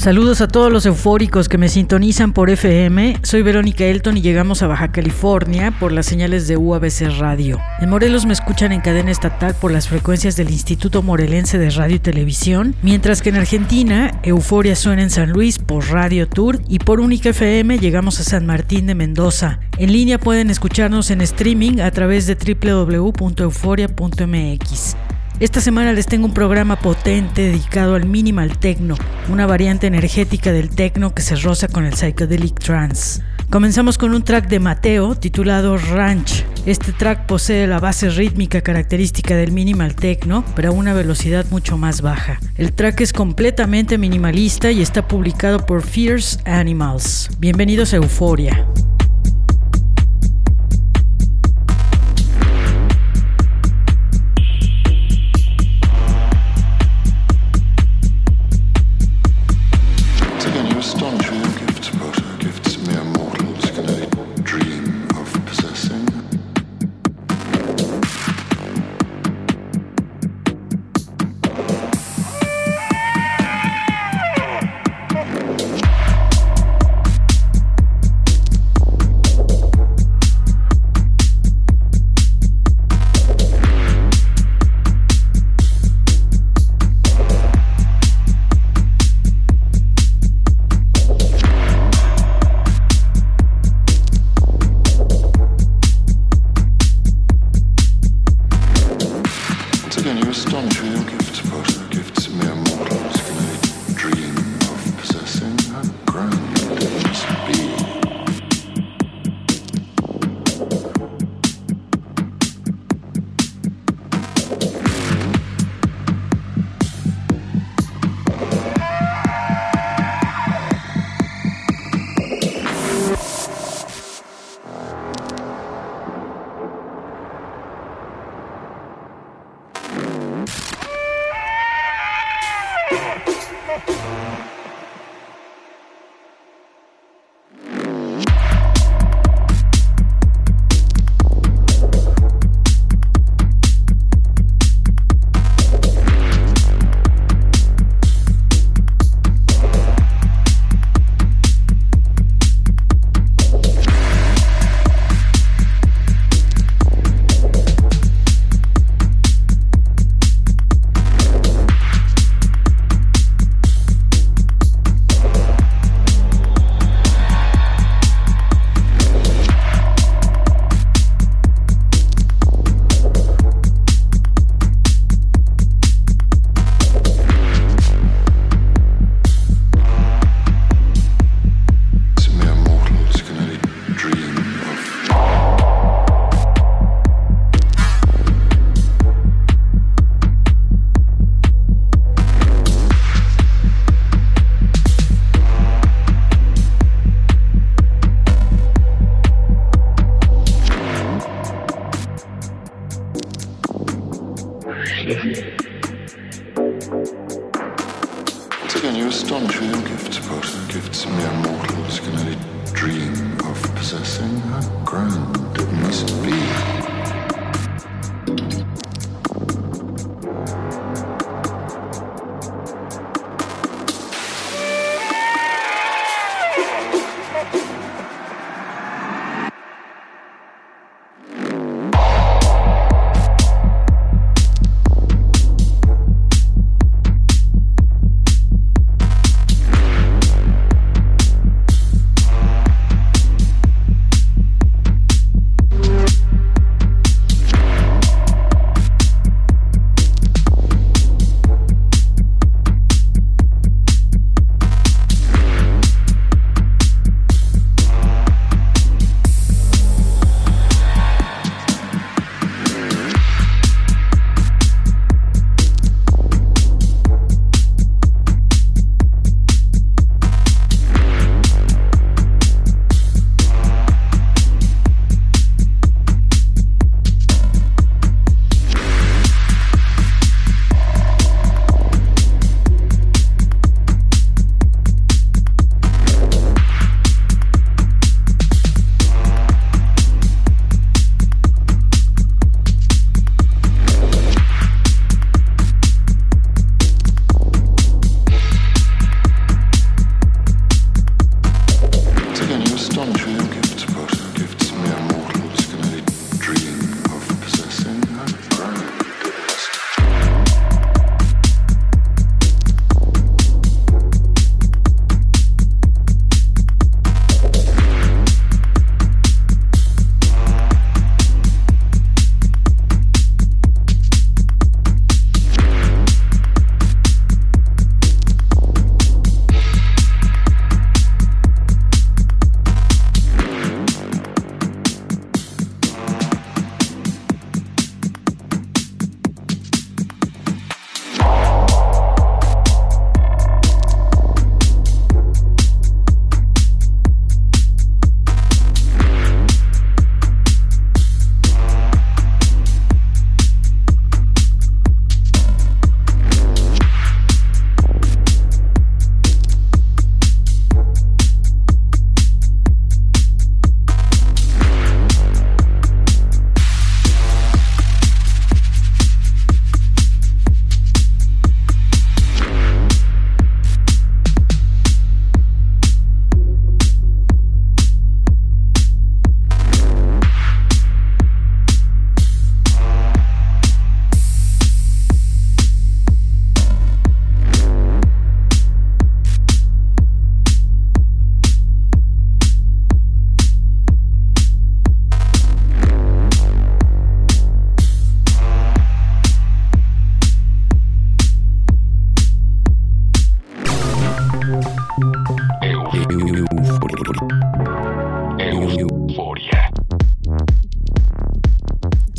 Saludos a todos los eufóricos que me sintonizan por FM. Soy Verónica Elton y llegamos a Baja California por las señales de UABC Radio. En Morelos me escuchan en cadena estatal por las frecuencias del Instituto Morelense de Radio y Televisión, mientras que en Argentina Euforia suena en San Luis por Radio Tour y por Única FM llegamos a San Martín de Mendoza. En línea pueden escucharnos en streaming a través de www.euforia.mx. Esta semana les tengo un programa potente dedicado al minimal techno, una variante energética del techno que se roza con el psychedelic trance. Comenzamos con un track de Mateo titulado Ranch. Este track posee la base rítmica característica del minimal techno, pero a una velocidad mucho más baja. El track es completamente minimalista y está publicado por Fierce Animals. Bienvenidos a Euforia.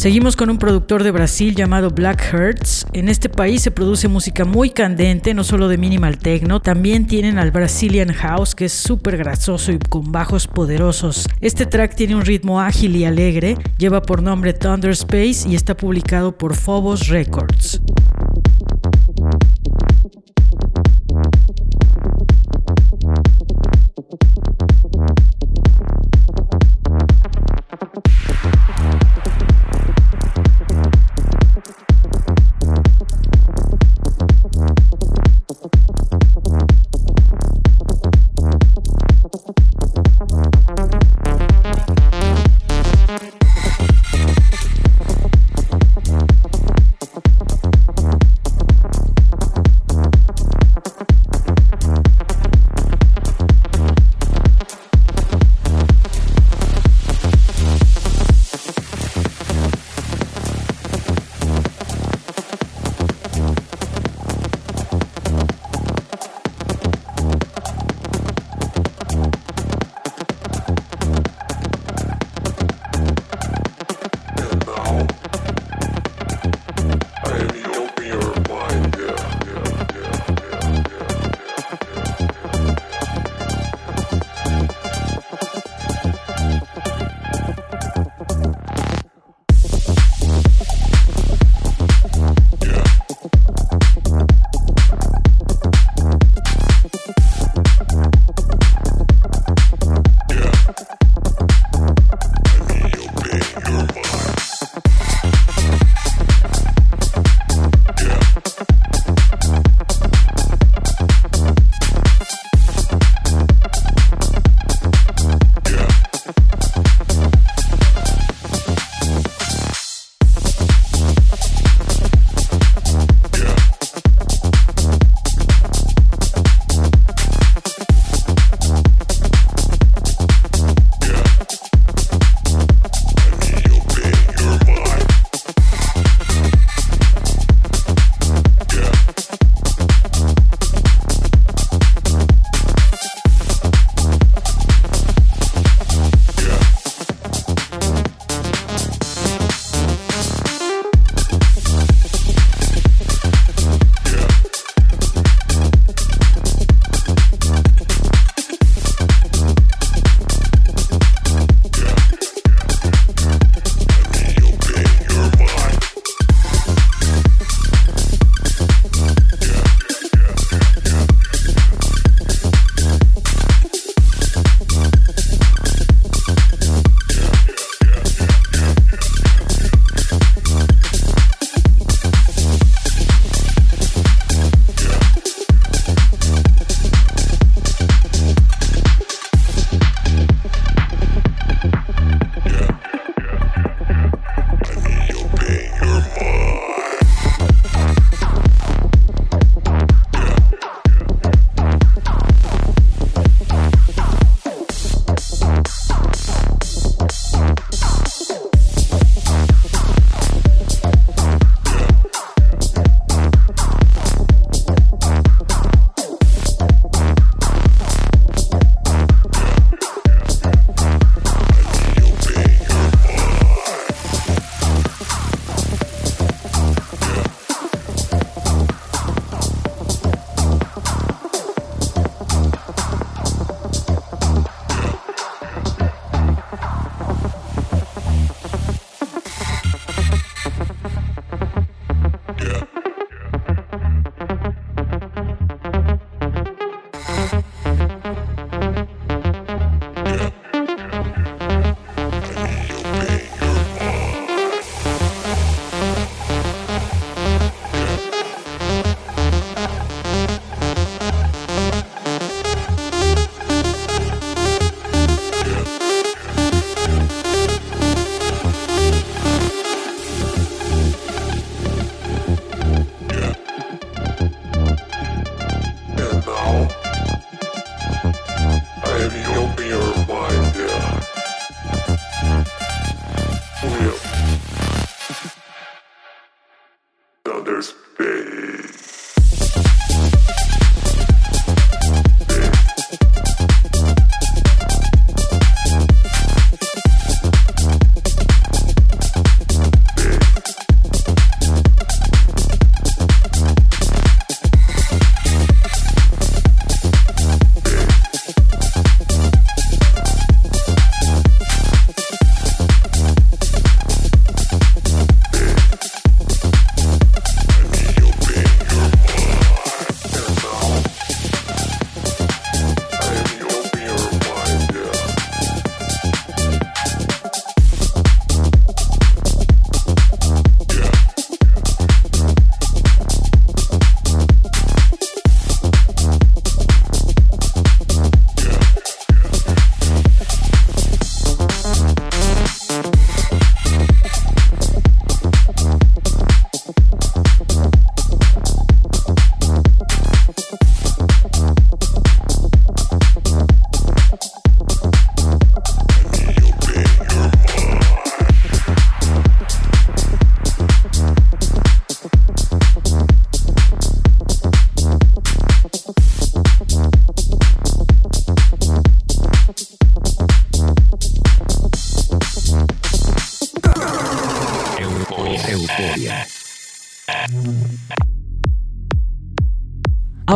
Seguimos con un productor de Brasil llamado Black Hertz. En este país se produce música muy candente, no solo de minimal techno, también tienen al Brazilian House que es súper grasoso y con bajos poderosos. Este track tiene un ritmo ágil y alegre, lleva por nombre Thunder Space y está publicado por Phobos Records.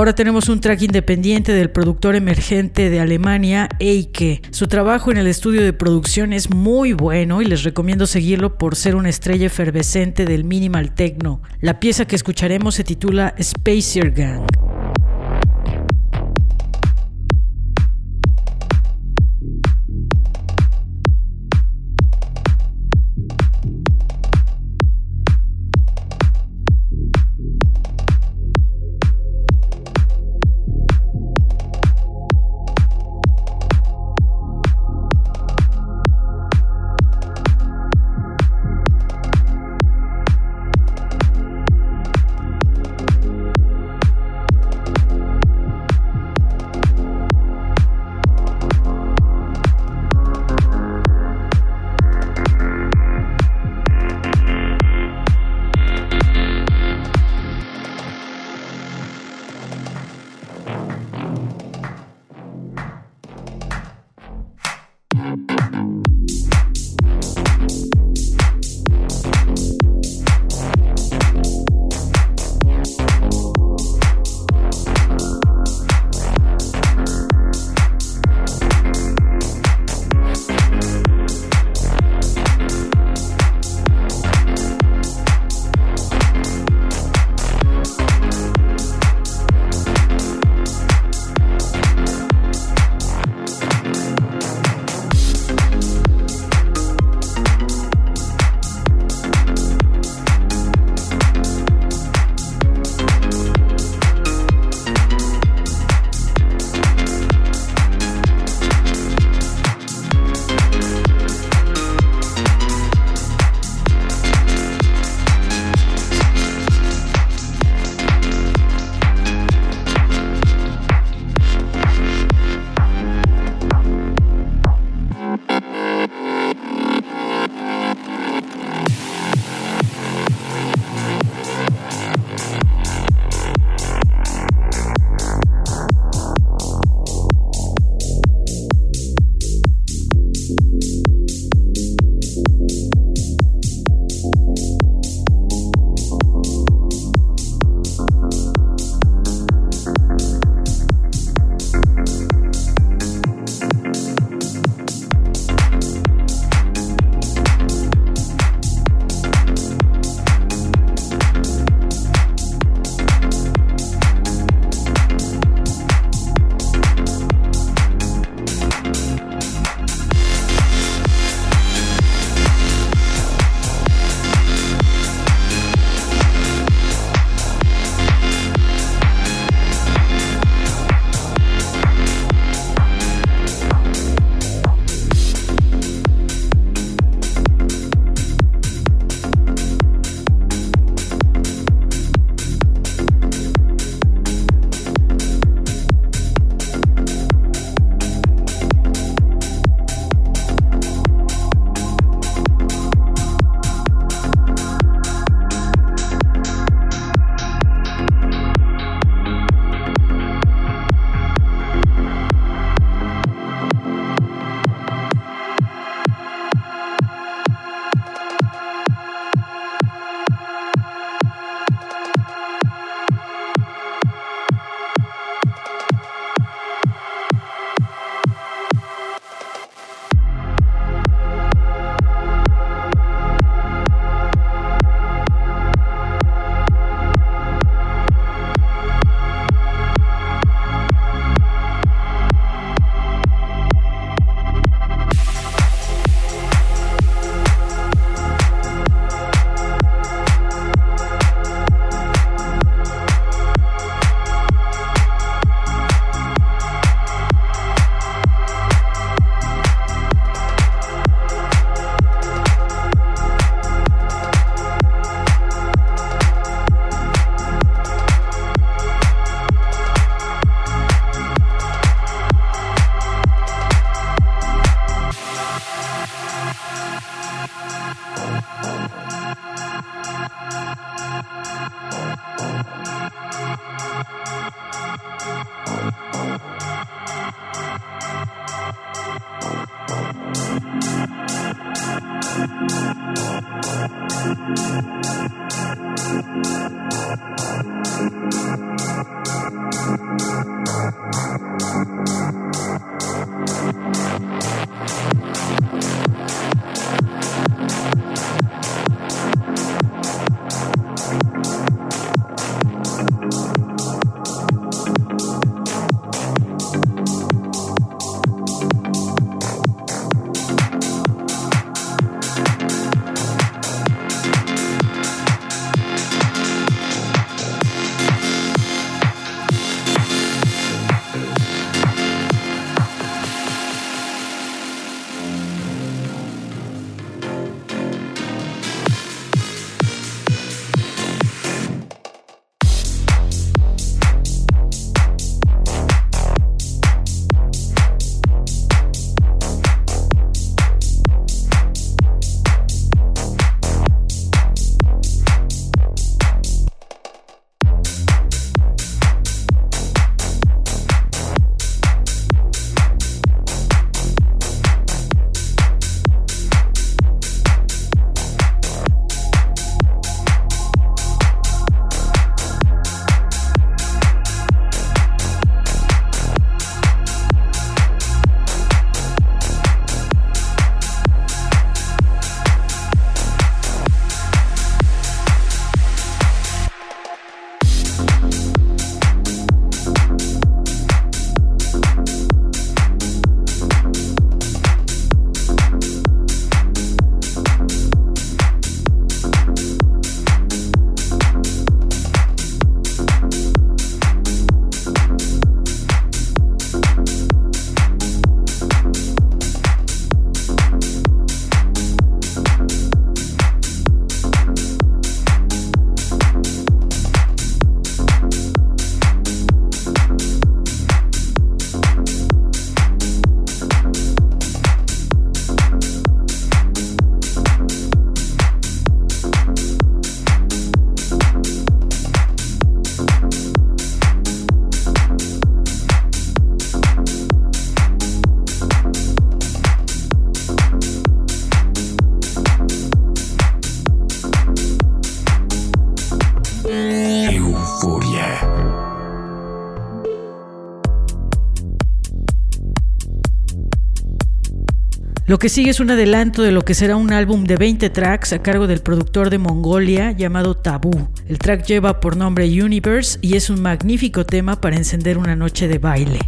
Ahora tenemos un track independiente del productor emergente de Alemania, Eike. Su trabajo en el estudio de producción es muy bueno y les recomiendo seguirlo por ser una estrella efervescente del minimal techno. La pieza que escucharemos se titula Spacer Gang. Lo que sigue es un adelanto de lo que será un álbum de 20 tracks a cargo del productor de Mongolia llamado Taboo. El track lleva por nombre Universe y es un magnífico tema para encender una noche de baile.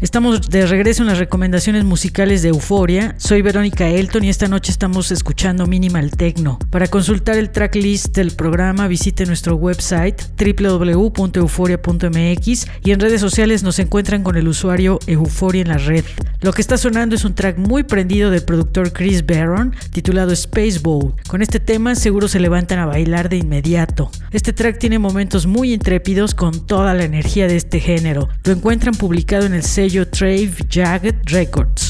Estamos de regreso en las recomendaciones musicales de Euforia. Soy Verónica Elton y esta noche estamos escuchando Minimal Techno. Para consultar el tracklist del programa, visite nuestro website www.euforia.mx y en redes sociales nos encuentran con el usuario Euforia en la red. Lo que está sonando es un track muy prendido del productor Chris Barron titulado Space Bowl. Con este tema seguro se levantan a bailar de inmediato. Este track tiene momentos muy intrépidos con toda la energía de este género. Lo encuentran publicado en el sello Trave Jagged Records.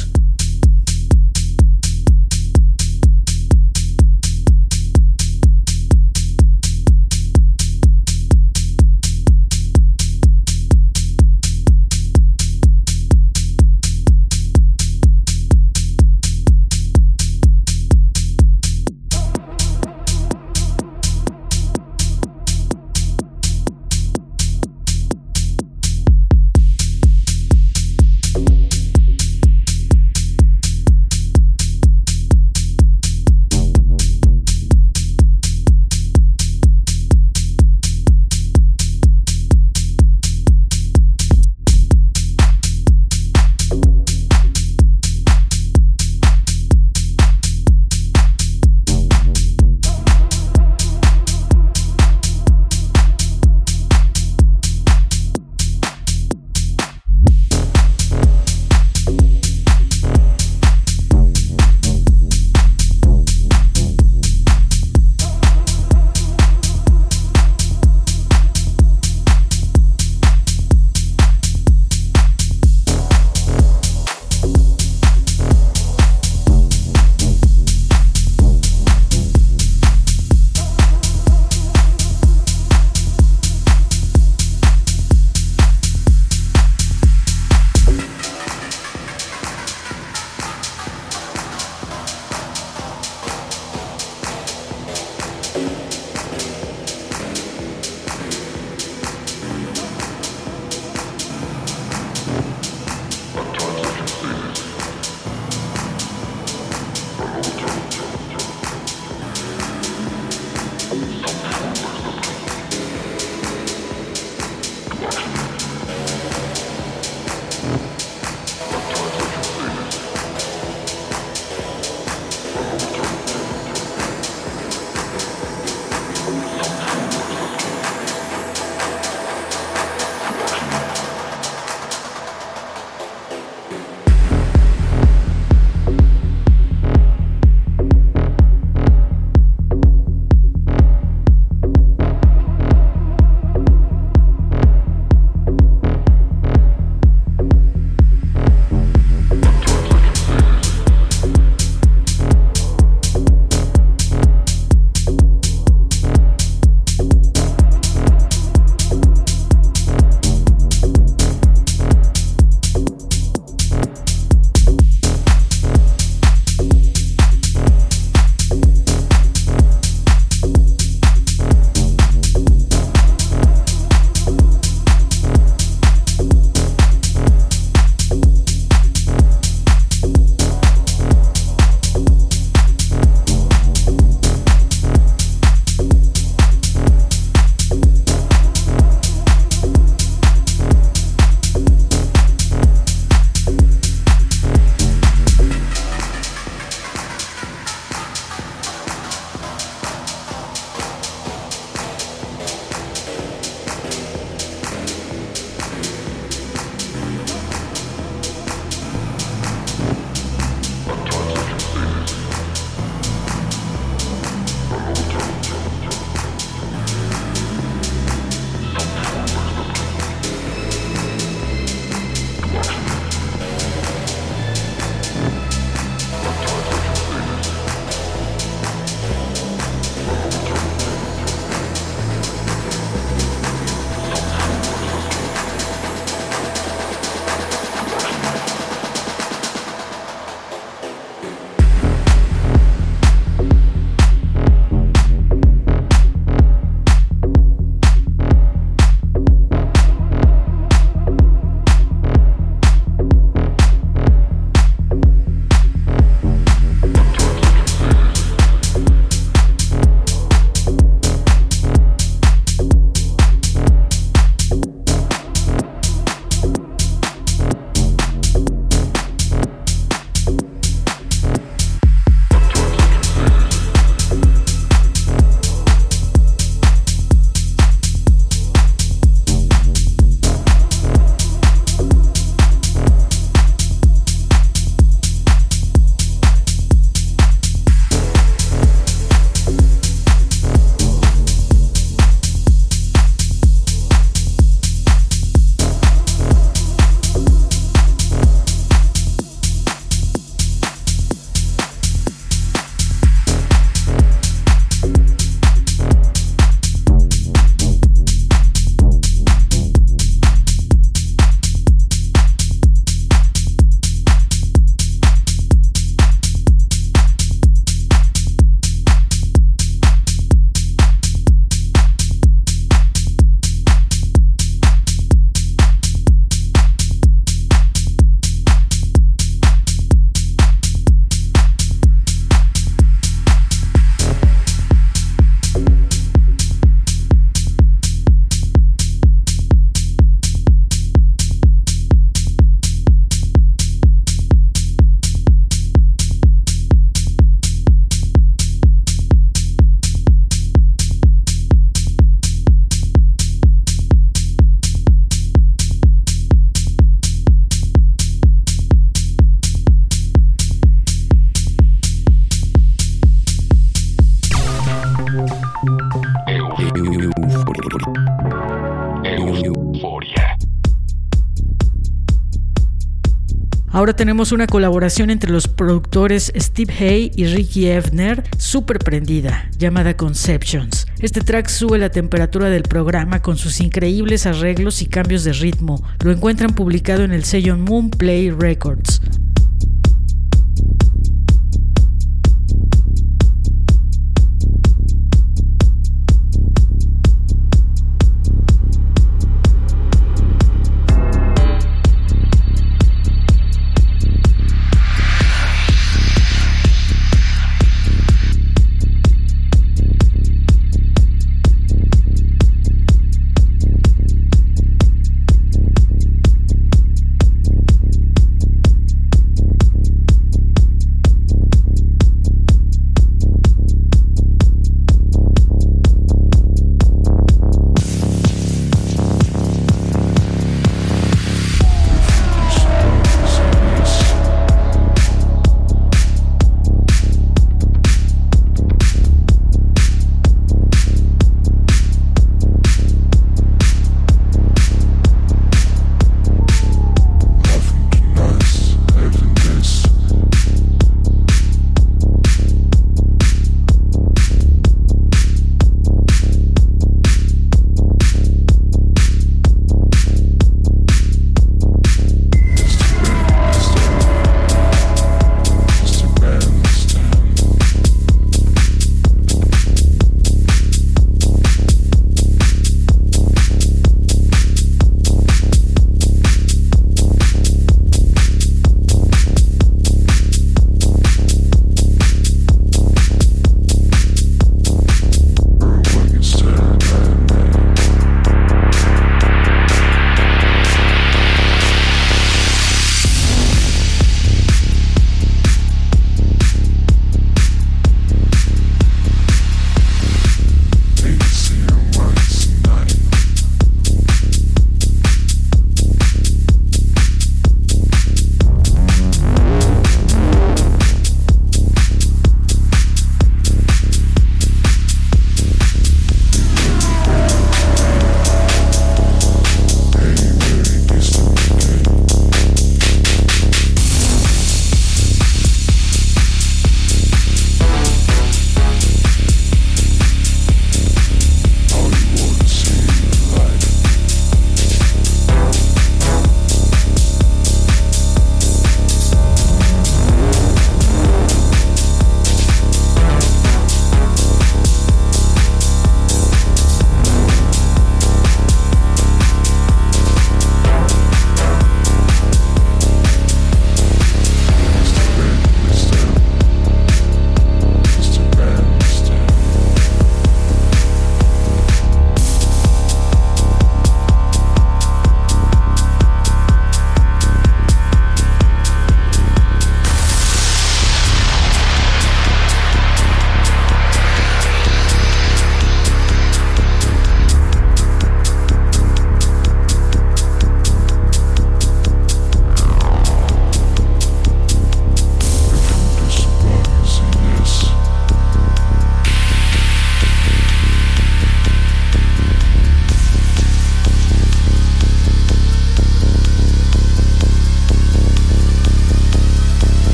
Tenemos una colaboración entre los productores Steve Hay y Ricky Evner, súper prendida, llamada Conceptions. Este track sube la temperatura del programa con sus increíbles arreglos y cambios de ritmo. Lo encuentran publicado en el sello Moon Play Records.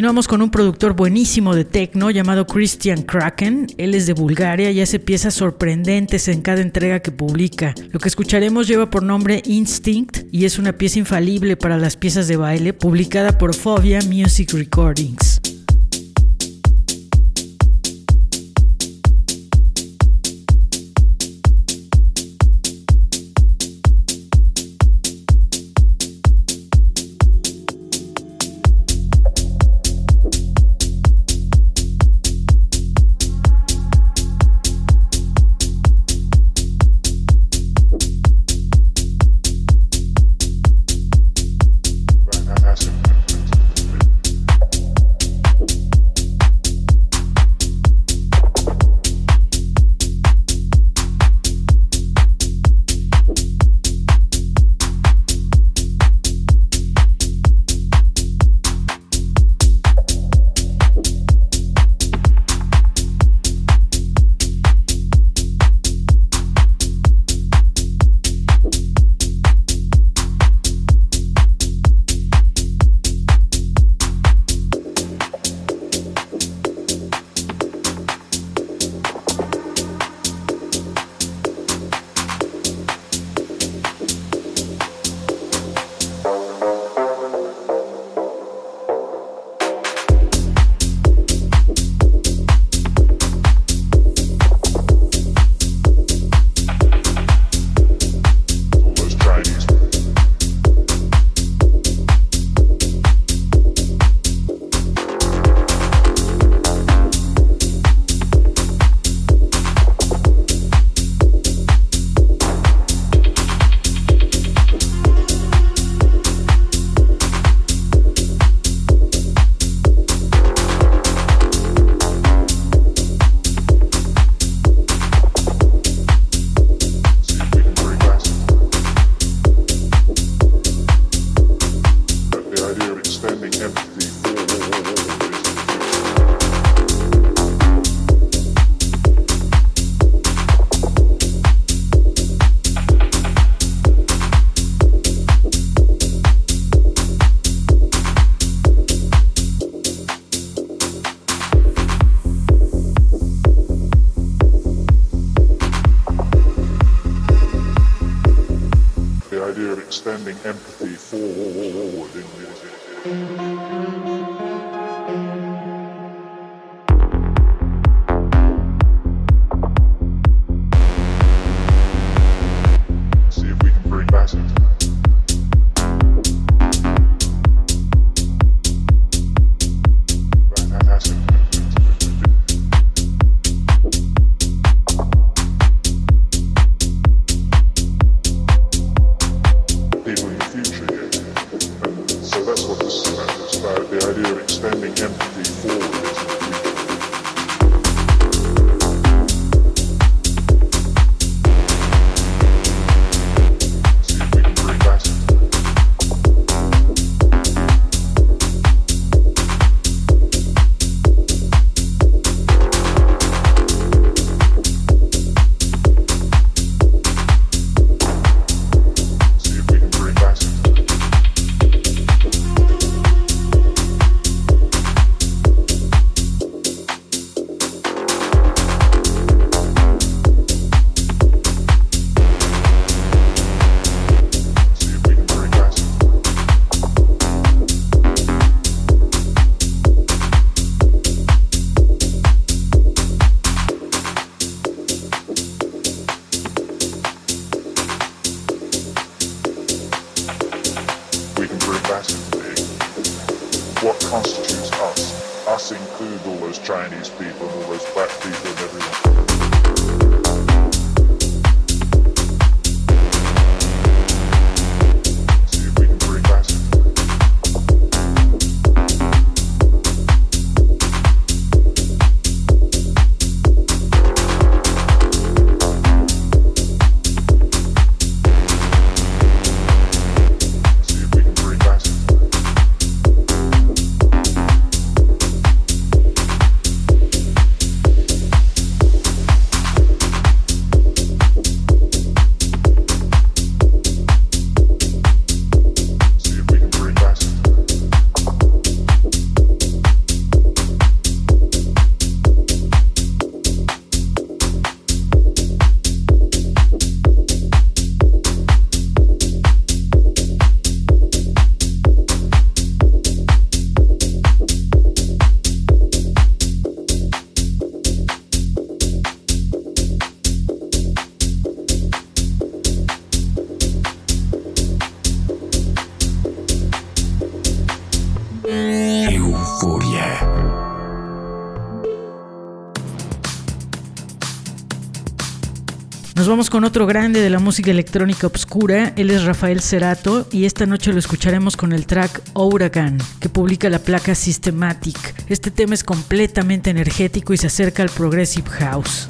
Continuamos con un productor buenísimo de techno llamado Christian Kraken. Él es de Bulgaria y hace piezas sorprendentes en cada entrega que publica. Lo que escucharemos lleva por nombre Instinct y es una pieza infalible para las piezas de baile publicada por Phobia Music Recordings. Con otro grande de la música electrónica obscura, él es Rafael Cerato y esta noche lo escucharemos con el track Ouragan, que publica la placa Systematic. Este tema es completamente energético y se acerca al Progressive House.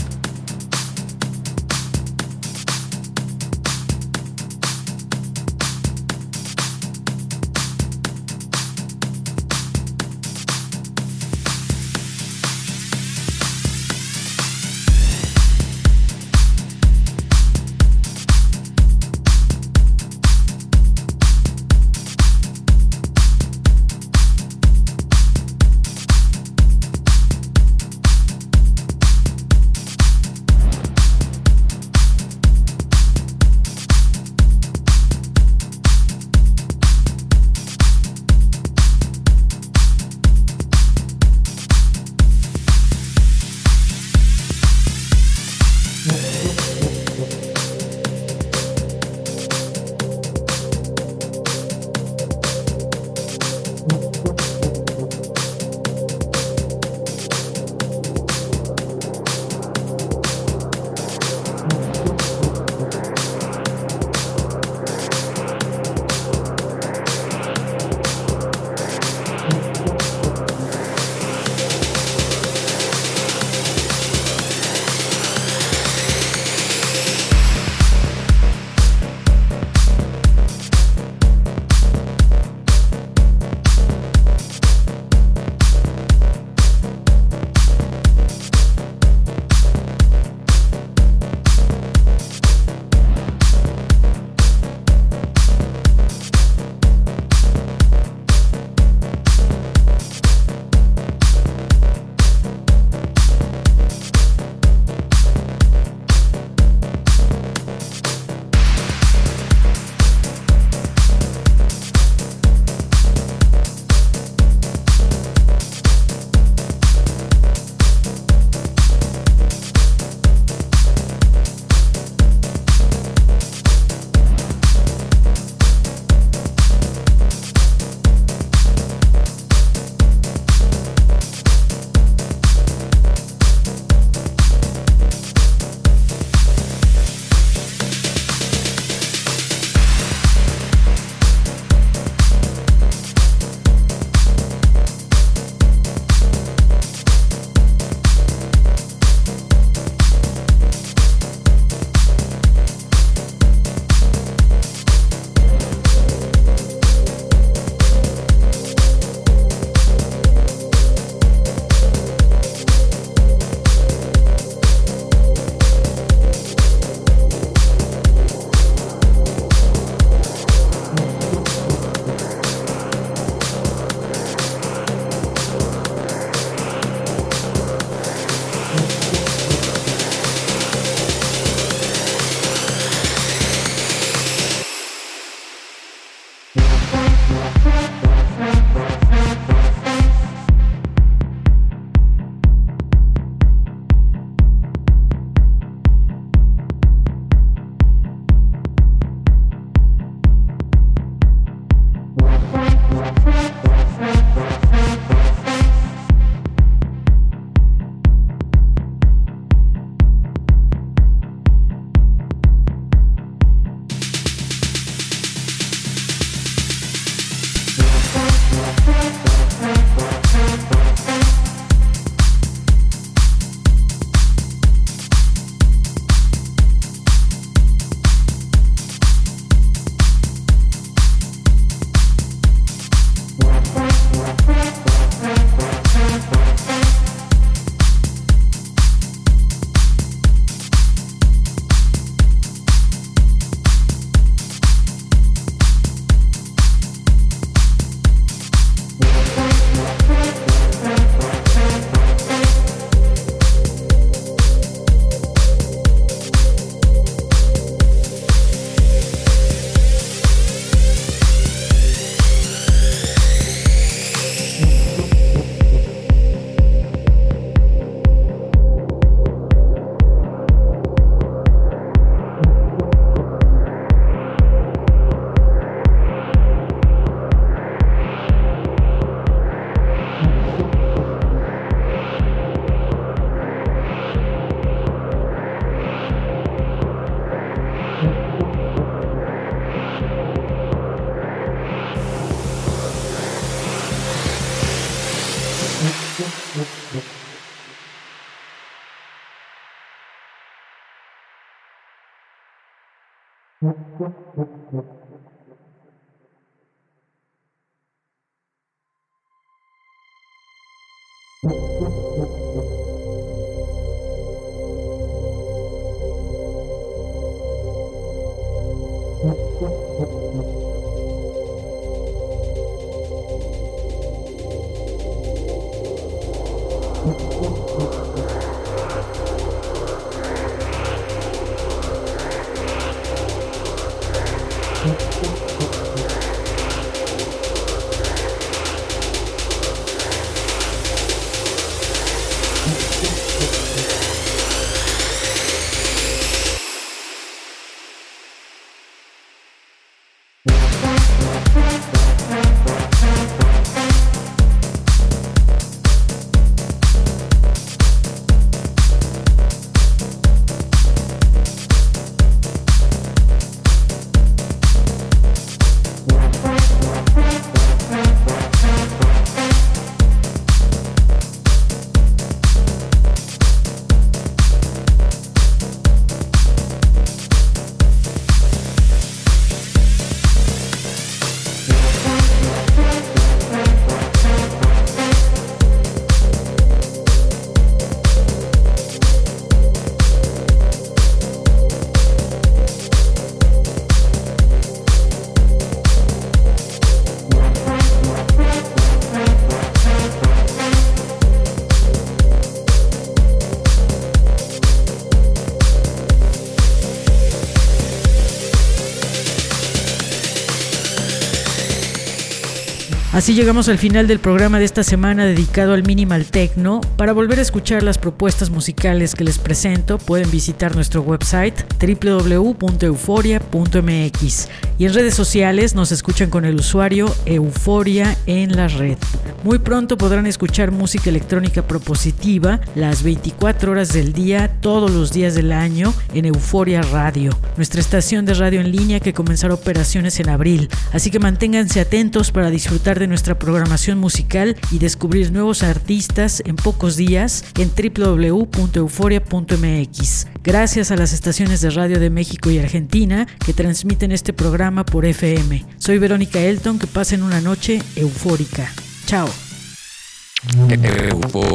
Así llegamos al final del programa de esta semana dedicado al minimal techno. Para volver a escuchar las propuestas musicales que les presento, pueden visitar nuestro website www.euforia.mx y en redes sociales nos escuchan con el usuario Euforia en la red. Muy pronto podrán escuchar música electrónica propositiva las 24 horas del día, todos los días del año en Euforia Radio, nuestra estación de radio en línea que comenzará operaciones en abril. Así que manténganse atentos para disfrutar de nuestra programación musical y descubrir nuevos artistas en pocos días en www.euforia.mx. Gracias a las estaciones de radio de México y Argentina que transmiten este programa por FM. Soy Verónica Elton, que pasen una noche eufórica. Chao.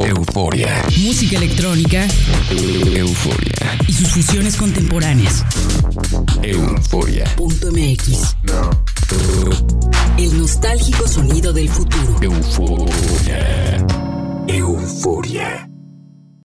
euforia. Música electrónica. Euforia. Y sus fusiones contemporáneas. Euforia. .mx. El nostálgico sonido del futuro. Euforia. Euforia.